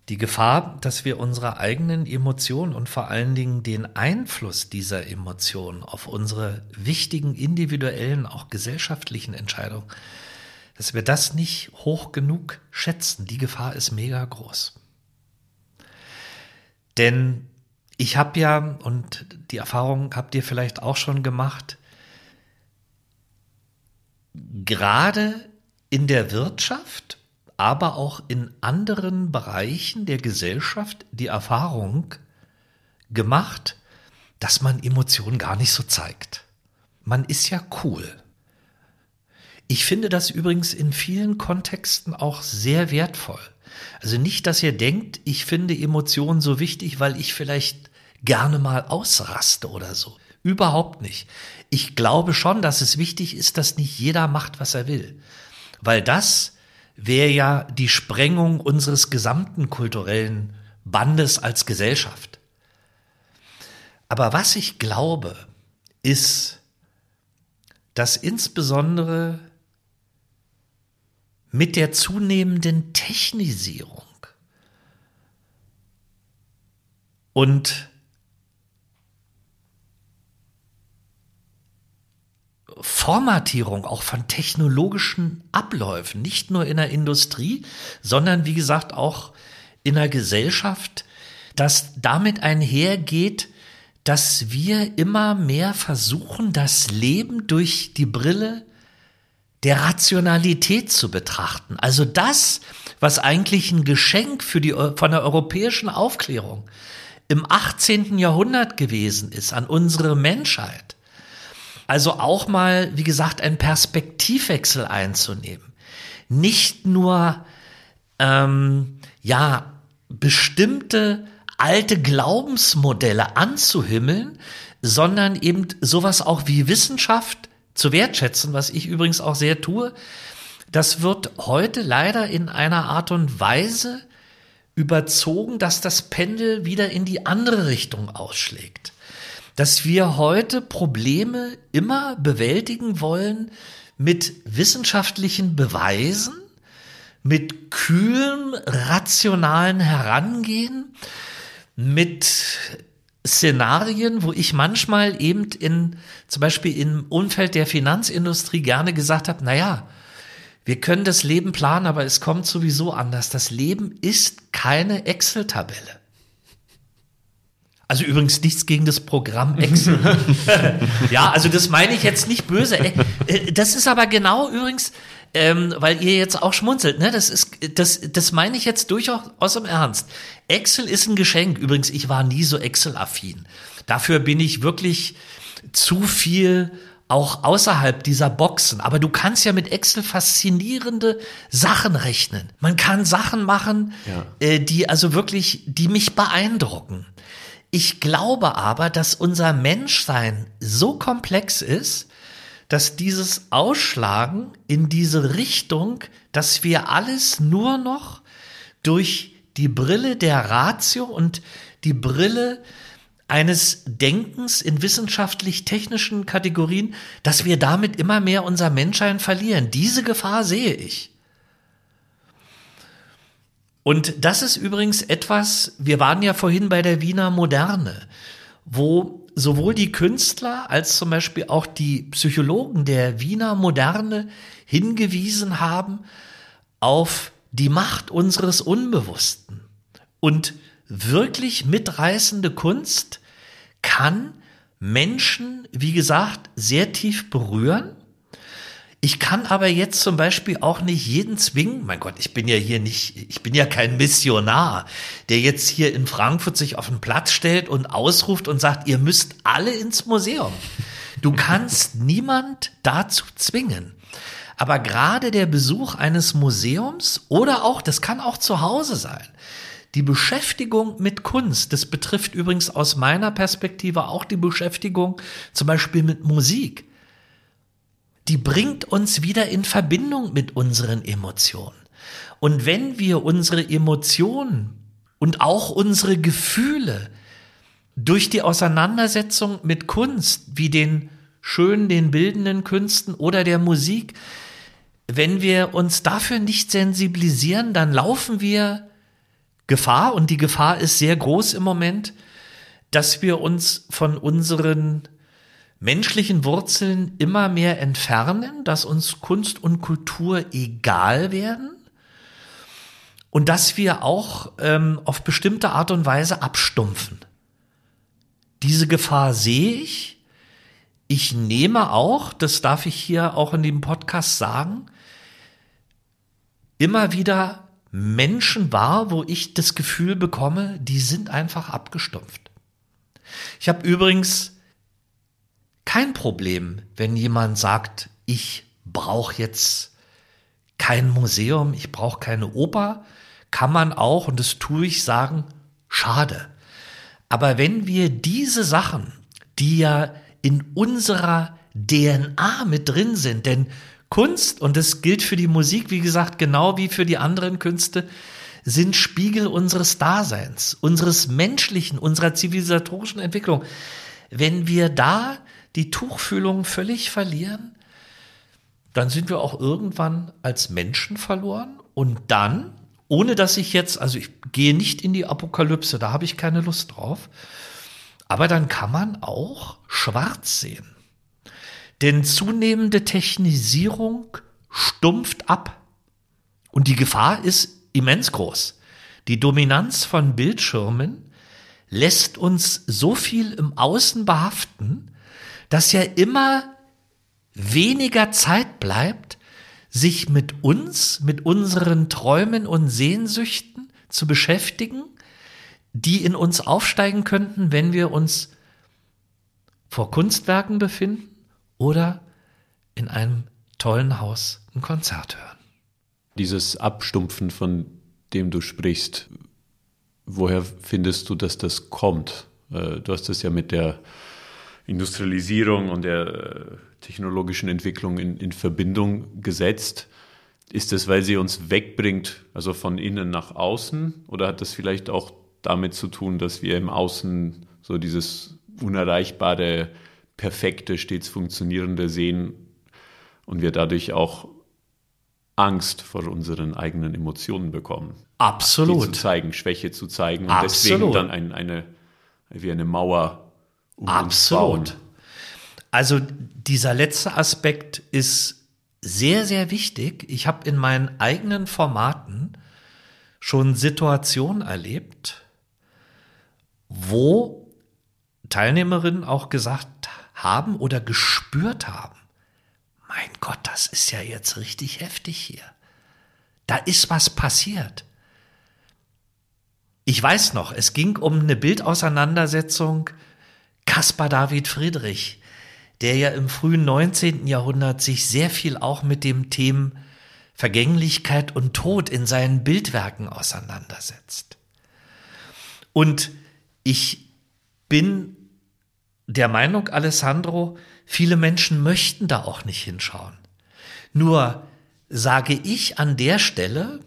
Die Gefahr, dass wir unsere eigenen Emotionen und vor allen Dingen den Einfluss dieser Emotionen auf unsere wichtigen individuellen, auch gesellschaftlichen Entscheidungen, dass wir das nicht hoch genug schätzen, die Gefahr ist mega groß. Denn ich habe ja, und die Erfahrung habt ihr vielleicht auch schon gemacht, gerade in der Wirtschaft, aber auch in anderen Bereichen der Gesellschaft die Erfahrung gemacht, dass man Emotionen gar nicht so zeigt. Man ist ja cool. Ich finde das übrigens in vielen Kontexten auch sehr wertvoll. Also nicht, dass ihr denkt, ich finde Emotionen so wichtig, weil ich vielleicht gerne mal ausraste oder so. Überhaupt nicht. Ich glaube schon, dass es wichtig ist, dass nicht jeder macht, was er will. Weil das wäre ja die Sprengung unseres gesamten kulturellen Bandes als Gesellschaft. Aber was ich glaube, ist, dass insbesondere mit der zunehmenden Technisierung. Und Formatierung auch von technologischen Abläufen, nicht nur in der Industrie, sondern wie gesagt auch in der Gesellschaft, dass damit einhergeht, dass wir immer mehr versuchen, das Leben durch die Brille der Rationalität zu betrachten. Also das, was eigentlich ein Geschenk für die, von der europäischen Aufklärung im 18. Jahrhundert gewesen ist an unsere Menschheit, also auch mal, wie gesagt, einen Perspektivwechsel einzunehmen. Nicht nur, ähm, ja, bestimmte alte Glaubensmodelle anzuhimmeln, sondern eben sowas auch wie Wissenschaft zu wertschätzen, was ich übrigens auch sehr tue. Das wird heute leider in einer Art und Weise überzogen, dass das Pendel wieder in die andere Richtung ausschlägt dass wir heute Probleme immer bewältigen wollen mit wissenschaftlichen Beweisen, mit kühlem, rationalen Herangehen, mit Szenarien, wo ich manchmal eben in, zum Beispiel im Umfeld der Finanzindustrie gerne gesagt habe, naja, wir können das Leben planen, aber es kommt sowieso anders. Das Leben ist keine Excel-Tabelle. Also übrigens nichts gegen das Programm Excel. ja, also das meine ich jetzt nicht böse. Äh, äh, das ist aber genau übrigens, ähm, weil ihr jetzt auch schmunzelt, ne? Das ist, das, das meine ich jetzt durchaus im Ernst. Excel ist ein Geschenk. Übrigens, ich war nie so Excel-affin. Dafür bin ich wirklich zu viel auch außerhalb dieser Boxen. Aber du kannst ja mit Excel faszinierende Sachen rechnen. Man kann Sachen machen, ja. äh, die also wirklich, die mich beeindrucken. Ich glaube aber, dass unser Menschsein so komplex ist, dass dieses Ausschlagen in diese Richtung, dass wir alles nur noch durch die Brille der Ratio und die Brille eines Denkens in wissenschaftlich-technischen Kategorien, dass wir damit immer mehr unser Menschsein verlieren. Diese Gefahr sehe ich. Und das ist übrigens etwas, wir waren ja vorhin bei der Wiener Moderne, wo sowohl die Künstler als zum Beispiel auch die Psychologen der Wiener Moderne hingewiesen haben auf die Macht unseres Unbewussten. Und wirklich mitreißende Kunst kann Menschen, wie gesagt, sehr tief berühren ich kann aber jetzt zum Beispiel auch nicht jeden zwingen. Mein Gott, ich bin ja hier nicht, ich bin ja kein Missionar, der jetzt hier in Frankfurt sich auf den Platz stellt und ausruft und sagt, ihr müsst alle ins Museum. Du kannst niemand dazu zwingen. Aber gerade der Besuch eines Museums oder auch, das kann auch zu Hause sein, die Beschäftigung mit Kunst, das betrifft übrigens aus meiner Perspektive auch die Beschäftigung zum Beispiel mit Musik, die bringt uns wieder in Verbindung mit unseren Emotionen. Und wenn wir unsere Emotionen und auch unsere Gefühle durch die Auseinandersetzung mit Kunst, wie den schönen, den bildenden Künsten oder der Musik, wenn wir uns dafür nicht sensibilisieren, dann laufen wir Gefahr, und die Gefahr ist sehr groß im Moment, dass wir uns von unseren menschlichen Wurzeln immer mehr entfernen, dass uns Kunst und Kultur egal werden und dass wir auch ähm, auf bestimmte Art und Weise abstumpfen. Diese Gefahr sehe ich. Ich nehme auch, das darf ich hier auch in dem Podcast sagen, immer wieder Menschen wahr, wo ich das Gefühl bekomme, die sind einfach abgestumpft. Ich habe übrigens kein Problem, wenn jemand sagt, ich brauche jetzt kein Museum, ich brauche keine Oper, kann man auch, und das tue ich, sagen, schade. Aber wenn wir diese Sachen, die ja in unserer DNA mit drin sind, denn Kunst, und das gilt für die Musik, wie gesagt, genau wie für die anderen Künste, sind Spiegel unseres Daseins, unseres menschlichen, unserer zivilisatorischen Entwicklung. Wenn wir da die Tuchfühlung völlig verlieren, dann sind wir auch irgendwann als Menschen verloren und dann, ohne dass ich jetzt, also ich gehe nicht in die Apokalypse, da habe ich keine Lust drauf, aber dann kann man auch schwarz sehen. Denn zunehmende Technisierung stumpft ab und die Gefahr ist immens groß. Die Dominanz von Bildschirmen lässt uns so viel im Außen behaften, dass ja immer weniger Zeit bleibt, sich mit uns, mit unseren Träumen und Sehnsüchten zu beschäftigen, die in uns aufsteigen könnten, wenn wir uns vor Kunstwerken befinden oder in einem tollen Haus ein Konzert hören.
Dieses Abstumpfen, von dem du sprichst, woher findest du, dass das kommt? Äh, du hast es ja mit der Industrialisierung und der äh, technologischen Entwicklung in, in Verbindung gesetzt. Ist das, weil sie uns wegbringt, also von innen nach außen? Oder hat das vielleicht auch damit zu tun, dass wir im Außen so dieses unerreichbare, perfekte, stets funktionierende sehen und wir dadurch auch Angst vor unseren eigenen Emotionen bekommen?
Absolut.
Die zu zeigen, Schwäche zu zeigen und
Absolut.
deswegen dann ein, eine, wie eine Mauer
Absolut. Also dieser letzte Aspekt ist sehr, sehr wichtig. Ich habe in meinen eigenen Formaten schon Situationen erlebt, wo Teilnehmerinnen auch gesagt haben oder gespürt haben, mein Gott, das ist ja jetzt richtig heftig hier. Da ist was passiert. Ich weiß noch, es ging um eine Bildauseinandersetzung Caspar David Friedrich, der ja im frühen 19. Jahrhundert sich sehr viel auch mit dem Themen Vergänglichkeit und Tod in seinen Bildwerken auseinandersetzt. Und ich bin der Meinung, Alessandro, viele Menschen möchten da auch nicht hinschauen. Nur sage ich an der Stelle,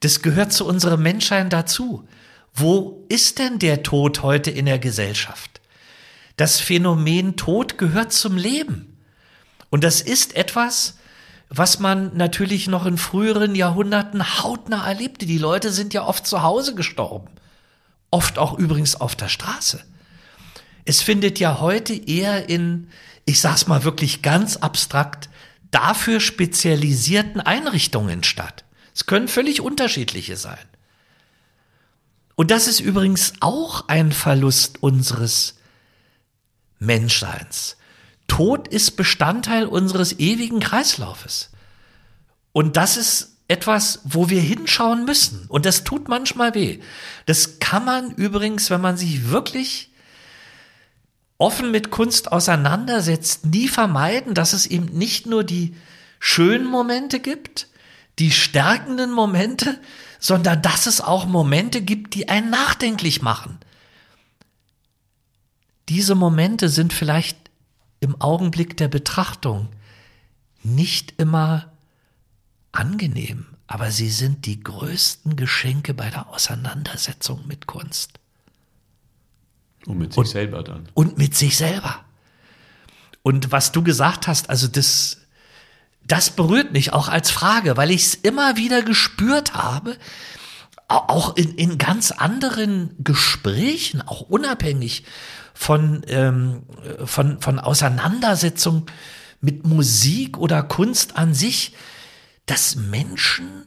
das gehört zu unserem Menschsein dazu. Wo ist denn der Tod heute in der Gesellschaft? Das Phänomen Tod gehört zum Leben. Und das ist etwas, was man natürlich noch in früheren Jahrhunderten hautnah erlebte. Die Leute sind ja oft zu Hause gestorben. Oft auch übrigens auf der Straße. Es findet ja heute eher in, ich sag's mal wirklich ganz abstrakt, dafür spezialisierten Einrichtungen statt. Es können völlig unterschiedliche sein. Und das ist übrigens auch ein Verlust unseres Menschseins. Tod ist Bestandteil unseres ewigen Kreislaufes. Und das ist etwas, wo wir hinschauen müssen. Und das tut manchmal weh. Das kann man übrigens, wenn man sich wirklich offen mit Kunst auseinandersetzt, nie vermeiden, dass es eben nicht nur die schönen Momente gibt, die stärkenden Momente, sondern dass es auch Momente gibt, die einen nachdenklich machen. Diese Momente sind vielleicht im Augenblick der Betrachtung nicht immer angenehm, aber sie sind die größten Geschenke bei der Auseinandersetzung mit Kunst.
Und mit sich und, selber dann.
Und mit sich selber. Und was du gesagt hast, also das, das berührt mich auch als Frage, weil ich es immer wieder gespürt habe, auch in, in ganz anderen Gesprächen, auch unabhängig von, ähm, von, von Auseinandersetzung mit Musik oder Kunst an sich, dass Menschen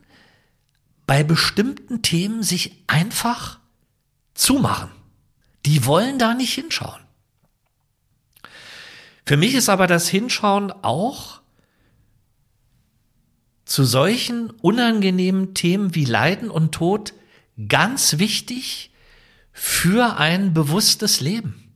bei bestimmten Themen sich einfach zumachen. Die wollen da nicht hinschauen. Für mich ist aber das Hinschauen auch zu solchen unangenehmen Themen wie Leiden und Tod ganz wichtig für ein bewusstes Leben.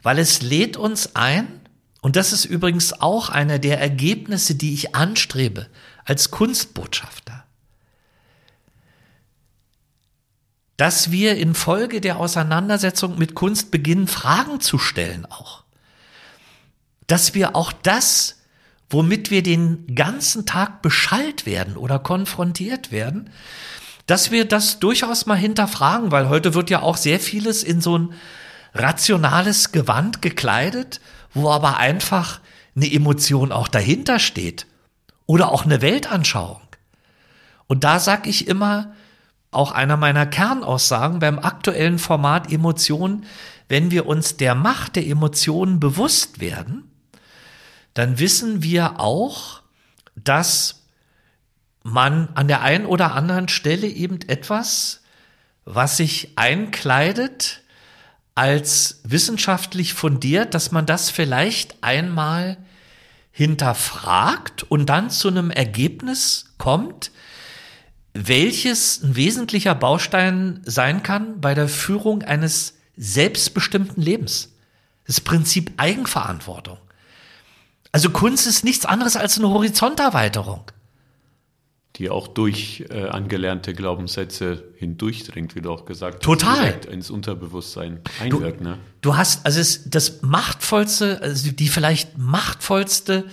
Weil es lädt uns ein, und das ist übrigens auch einer der Ergebnisse, die ich anstrebe als Kunstbotschafter, dass wir infolge der Auseinandersetzung mit Kunst beginnen, Fragen zu stellen auch. Dass wir auch das, womit wir den ganzen Tag beschallt werden oder konfrontiert werden, dass wir das durchaus mal hinterfragen, weil heute wird ja auch sehr vieles in so ein rationales Gewand gekleidet, wo aber einfach eine Emotion auch dahinter steht oder auch eine Weltanschauung. Und da sag ich immer, auch einer meiner Kernaussagen beim aktuellen Format Emotionen, wenn wir uns der Macht der Emotionen bewusst werden, dann wissen wir auch, dass man an der einen oder anderen Stelle eben etwas, was sich einkleidet, als wissenschaftlich fundiert, dass man das vielleicht einmal hinterfragt und dann zu einem Ergebnis kommt, welches ein wesentlicher Baustein sein kann bei der Führung eines selbstbestimmten Lebens. Das Prinzip Eigenverantwortung. Also Kunst ist nichts anderes als eine Horizonterweiterung
die auch durch äh, angelernte Glaubenssätze hindurchdringt, wie du auch gesagt hast.
Total.
Ins Unterbewusstsein einwirkt.
Du,
ne?
du hast, also es, das machtvollste, also die vielleicht machtvollste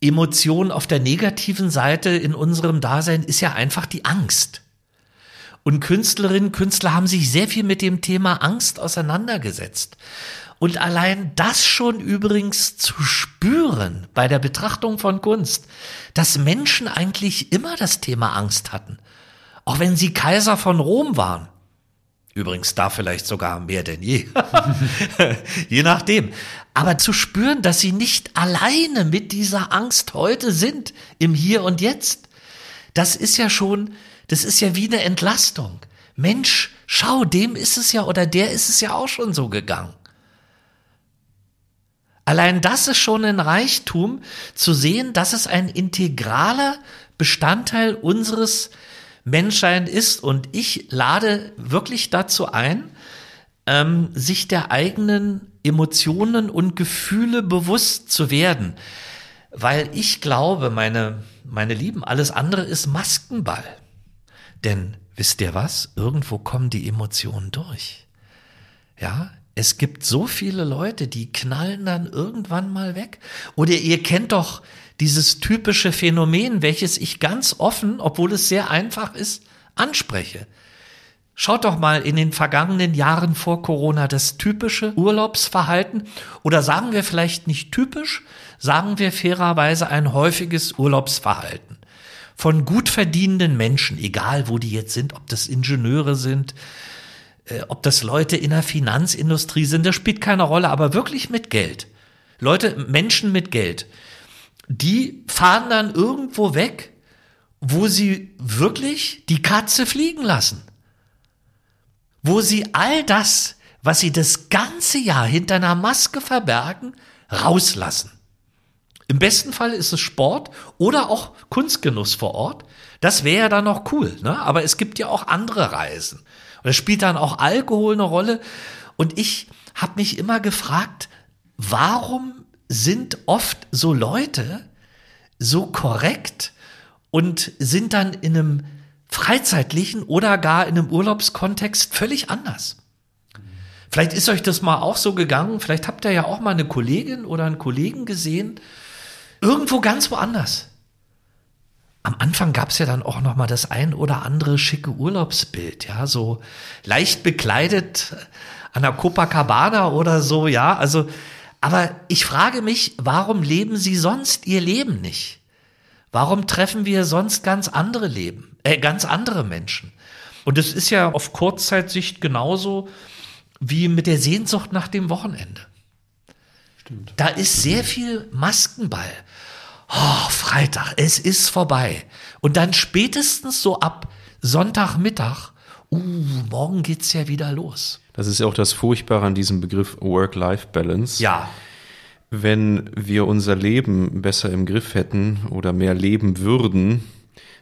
Emotion auf der negativen Seite in unserem Dasein ist ja einfach die Angst. Und Künstlerinnen, Künstler haben sich sehr viel mit dem Thema Angst auseinandergesetzt. Und allein das schon übrigens zu spüren bei der Betrachtung von Kunst, dass Menschen eigentlich immer das Thema Angst hatten, auch wenn sie Kaiser von Rom waren. Übrigens da vielleicht sogar mehr denn je. je nachdem. Aber zu spüren, dass sie nicht alleine mit dieser Angst heute sind, im Hier und Jetzt, das ist ja schon, das ist ja wie eine Entlastung. Mensch, schau, dem ist es ja oder der ist es ja auch schon so gegangen. Allein das ist schon ein Reichtum, zu sehen, dass es ein integraler Bestandteil unseres Menschsein ist. Und ich lade wirklich dazu ein, ähm, sich der eigenen Emotionen und Gefühle bewusst zu werden. Weil ich glaube, meine, meine Lieben, alles andere ist Maskenball. Denn wisst ihr was? Irgendwo kommen die Emotionen durch. Ja, es gibt so viele Leute, die knallen dann irgendwann mal weg. Oder ihr kennt doch dieses typische Phänomen, welches ich ganz offen, obwohl es sehr einfach ist, anspreche. Schaut doch mal in den vergangenen Jahren vor Corona das typische Urlaubsverhalten oder sagen wir vielleicht nicht typisch, sagen wir fairerweise ein häufiges Urlaubsverhalten von gut verdienenden Menschen, egal wo die jetzt sind, ob das Ingenieure sind, ob das Leute in der Finanzindustrie sind, das spielt keine Rolle, aber wirklich mit Geld. Leute, Menschen mit Geld, die fahren dann irgendwo weg, wo sie wirklich die Katze fliegen lassen. Wo sie all das, was sie das ganze Jahr hinter einer Maske verbergen, rauslassen. Im besten Fall ist es Sport oder auch Kunstgenuss vor Ort. Das wäre ja dann noch cool, ne? Aber es gibt ja auch andere Reisen. Und spielt dann auch Alkohol eine Rolle. Und ich habe mich immer gefragt, warum sind oft so Leute so korrekt und sind dann in einem freizeitlichen oder gar in einem Urlaubskontext völlig anders. Vielleicht ist euch das mal auch so gegangen, vielleicht habt ihr ja auch mal eine Kollegin oder einen Kollegen gesehen, irgendwo ganz woanders. Am Anfang gab es ja dann auch noch mal das ein oder andere schicke Urlaubsbild, ja, so leicht bekleidet an der Copacabana oder so, ja, also aber ich frage mich, warum leben sie sonst ihr Leben nicht? Warum treffen wir sonst ganz andere Leben, äh, ganz andere Menschen? Und es ist ja auf Kurzzeitsicht genauso wie mit der Sehnsucht nach dem Wochenende. Stimmt. Da ist sehr viel Maskenball. Oh, Freitag, es ist vorbei. Und dann spätestens so ab Sonntagmittag, uh, morgen geht's ja wieder los.
Das ist ja auch das Furchtbare an diesem Begriff Work-Life-Balance.
Ja.
Wenn wir unser Leben besser im Griff hätten oder mehr leben würden,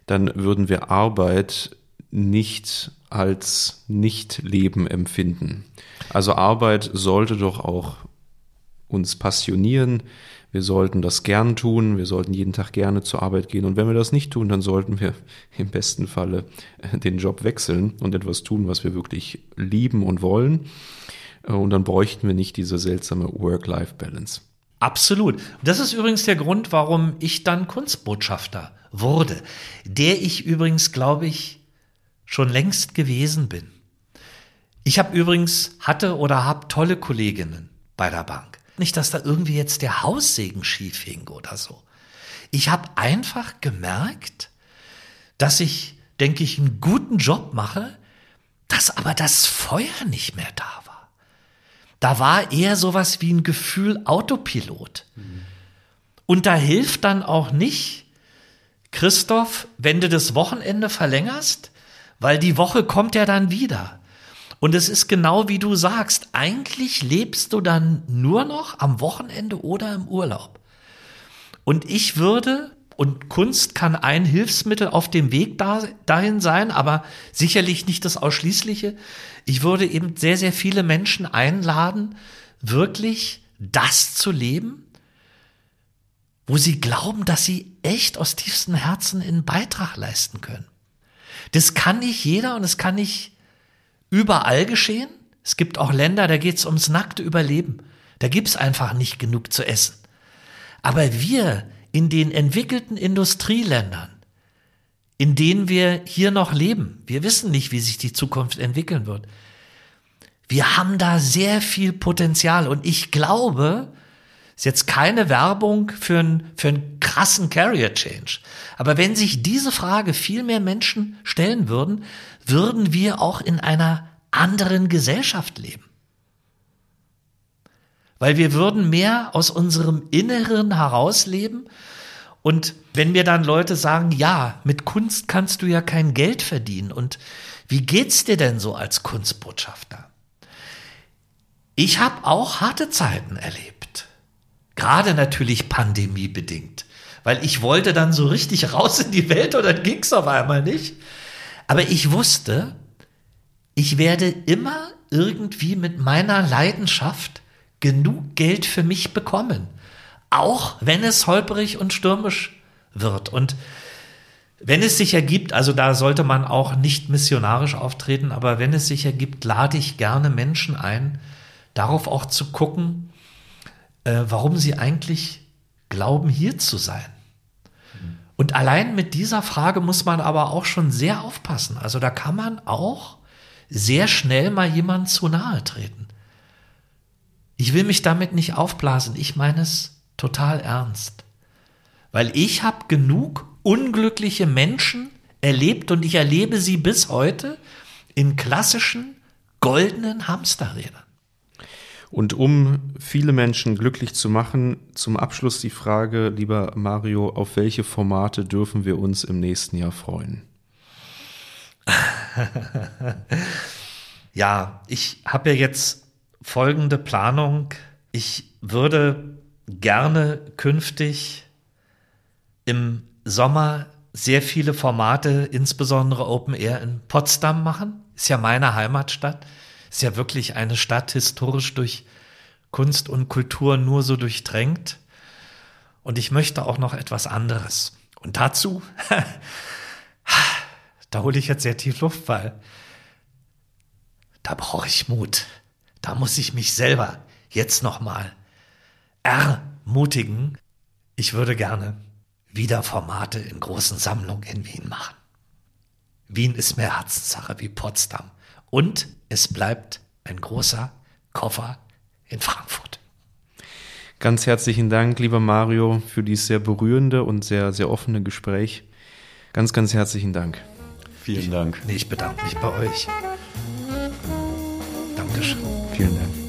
dann würden wir Arbeit nicht als Nicht-Leben empfinden. Also Arbeit sollte doch auch uns passionieren. Wir sollten das gern tun. Wir sollten jeden Tag gerne zur Arbeit gehen. Und wenn wir das nicht tun, dann sollten wir im besten Falle den Job wechseln und etwas tun, was wir wirklich lieben und wollen. Und dann bräuchten wir nicht diese seltsame Work-Life-Balance.
Absolut. Das ist übrigens der Grund, warum ich dann Kunstbotschafter wurde, der ich übrigens, glaube ich, schon längst gewesen bin. Ich habe übrigens, hatte oder habe tolle Kolleginnen bei der Bank. Nicht, dass da irgendwie jetzt der Haussegen schief hing oder so. Ich habe einfach gemerkt, dass ich, denke ich, einen guten Job mache, dass aber das Feuer nicht mehr da war. Da war eher sowas wie ein Gefühl Autopilot. Mhm. Und da hilft dann auch nicht, Christoph, wenn du das Wochenende verlängerst, weil die Woche kommt ja dann wieder. Und es ist genau wie du sagst, eigentlich lebst du dann nur noch am Wochenende oder im Urlaub. Und ich würde, und Kunst kann ein Hilfsmittel auf dem Weg da, dahin sein, aber sicherlich nicht das Ausschließliche. Ich würde eben sehr, sehr viele Menschen einladen, wirklich das zu leben, wo sie glauben, dass sie echt aus tiefstem Herzen einen Beitrag leisten können. Das kann nicht jeder und es kann nicht überall geschehen. Es gibt auch Länder, da geht es ums nackte Überleben. Da gibt's einfach nicht genug zu essen. Aber wir in den entwickelten Industrieländern, in denen wir hier noch leben, wir wissen nicht, wie sich die Zukunft entwickeln wird. Wir haben da sehr viel Potenzial und ich glaube, ist jetzt keine Werbung für einen, für einen krassen Carrier Change. Aber wenn sich diese Frage viel mehr Menschen stellen würden, würden wir auch in einer anderen Gesellschaft leben. Weil wir würden mehr aus unserem Inneren herausleben. Und wenn mir dann Leute sagen, ja, mit Kunst kannst du ja kein Geld verdienen. Und wie geht's dir denn so als Kunstbotschafter? Ich habe auch harte Zeiten erlebt. Gerade natürlich pandemiebedingt. Weil ich wollte dann so richtig raus in die Welt und dann ging's auf einmal nicht. Aber ich wusste, ich werde immer irgendwie mit meiner Leidenschaft genug Geld für mich bekommen. Auch wenn es holperig und stürmisch wird. Und wenn es sich ergibt, also da sollte man auch nicht missionarisch auftreten, aber wenn es sich ergibt, lade ich gerne Menschen ein, darauf auch zu gucken, äh, warum sie eigentlich glauben, hier zu sein. Und allein mit dieser Frage muss man aber auch schon sehr aufpassen. Also da kann man auch sehr schnell mal jemand zu nahe treten. Ich will mich damit nicht aufblasen, ich meine es total ernst. Weil ich habe genug unglückliche Menschen erlebt und ich erlebe sie bis heute in klassischen goldenen Hamsterrädern.
Und um viele Menschen glücklich zu machen, zum Abschluss die Frage, lieber Mario, auf welche Formate dürfen wir uns im nächsten Jahr freuen?
ja, ich habe ja jetzt folgende Planung. Ich würde gerne künftig im Sommer sehr viele Formate, insbesondere Open Air in Potsdam machen. Ist ja meine Heimatstadt. Ist ja wirklich eine Stadt historisch durch Kunst und Kultur nur so durchdrängt. Und ich möchte auch noch etwas anderes. Und dazu, da hole ich jetzt sehr tief Luft, weil da brauche ich Mut. Da muss ich mich selber jetzt nochmal ermutigen. Ich würde gerne wieder Formate in großen Sammlungen in Wien machen. Wien ist mehr Herzenssache wie Potsdam. Und es bleibt ein großer Koffer in Frankfurt.
Ganz herzlichen Dank, lieber Mario, für dieses sehr berührende und sehr, sehr offene Gespräch. Ganz, ganz herzlichen Dank.
Vielen Dank.
Nee, ich bedanke mich bei euch. Dankeschön.
Vielen Dank.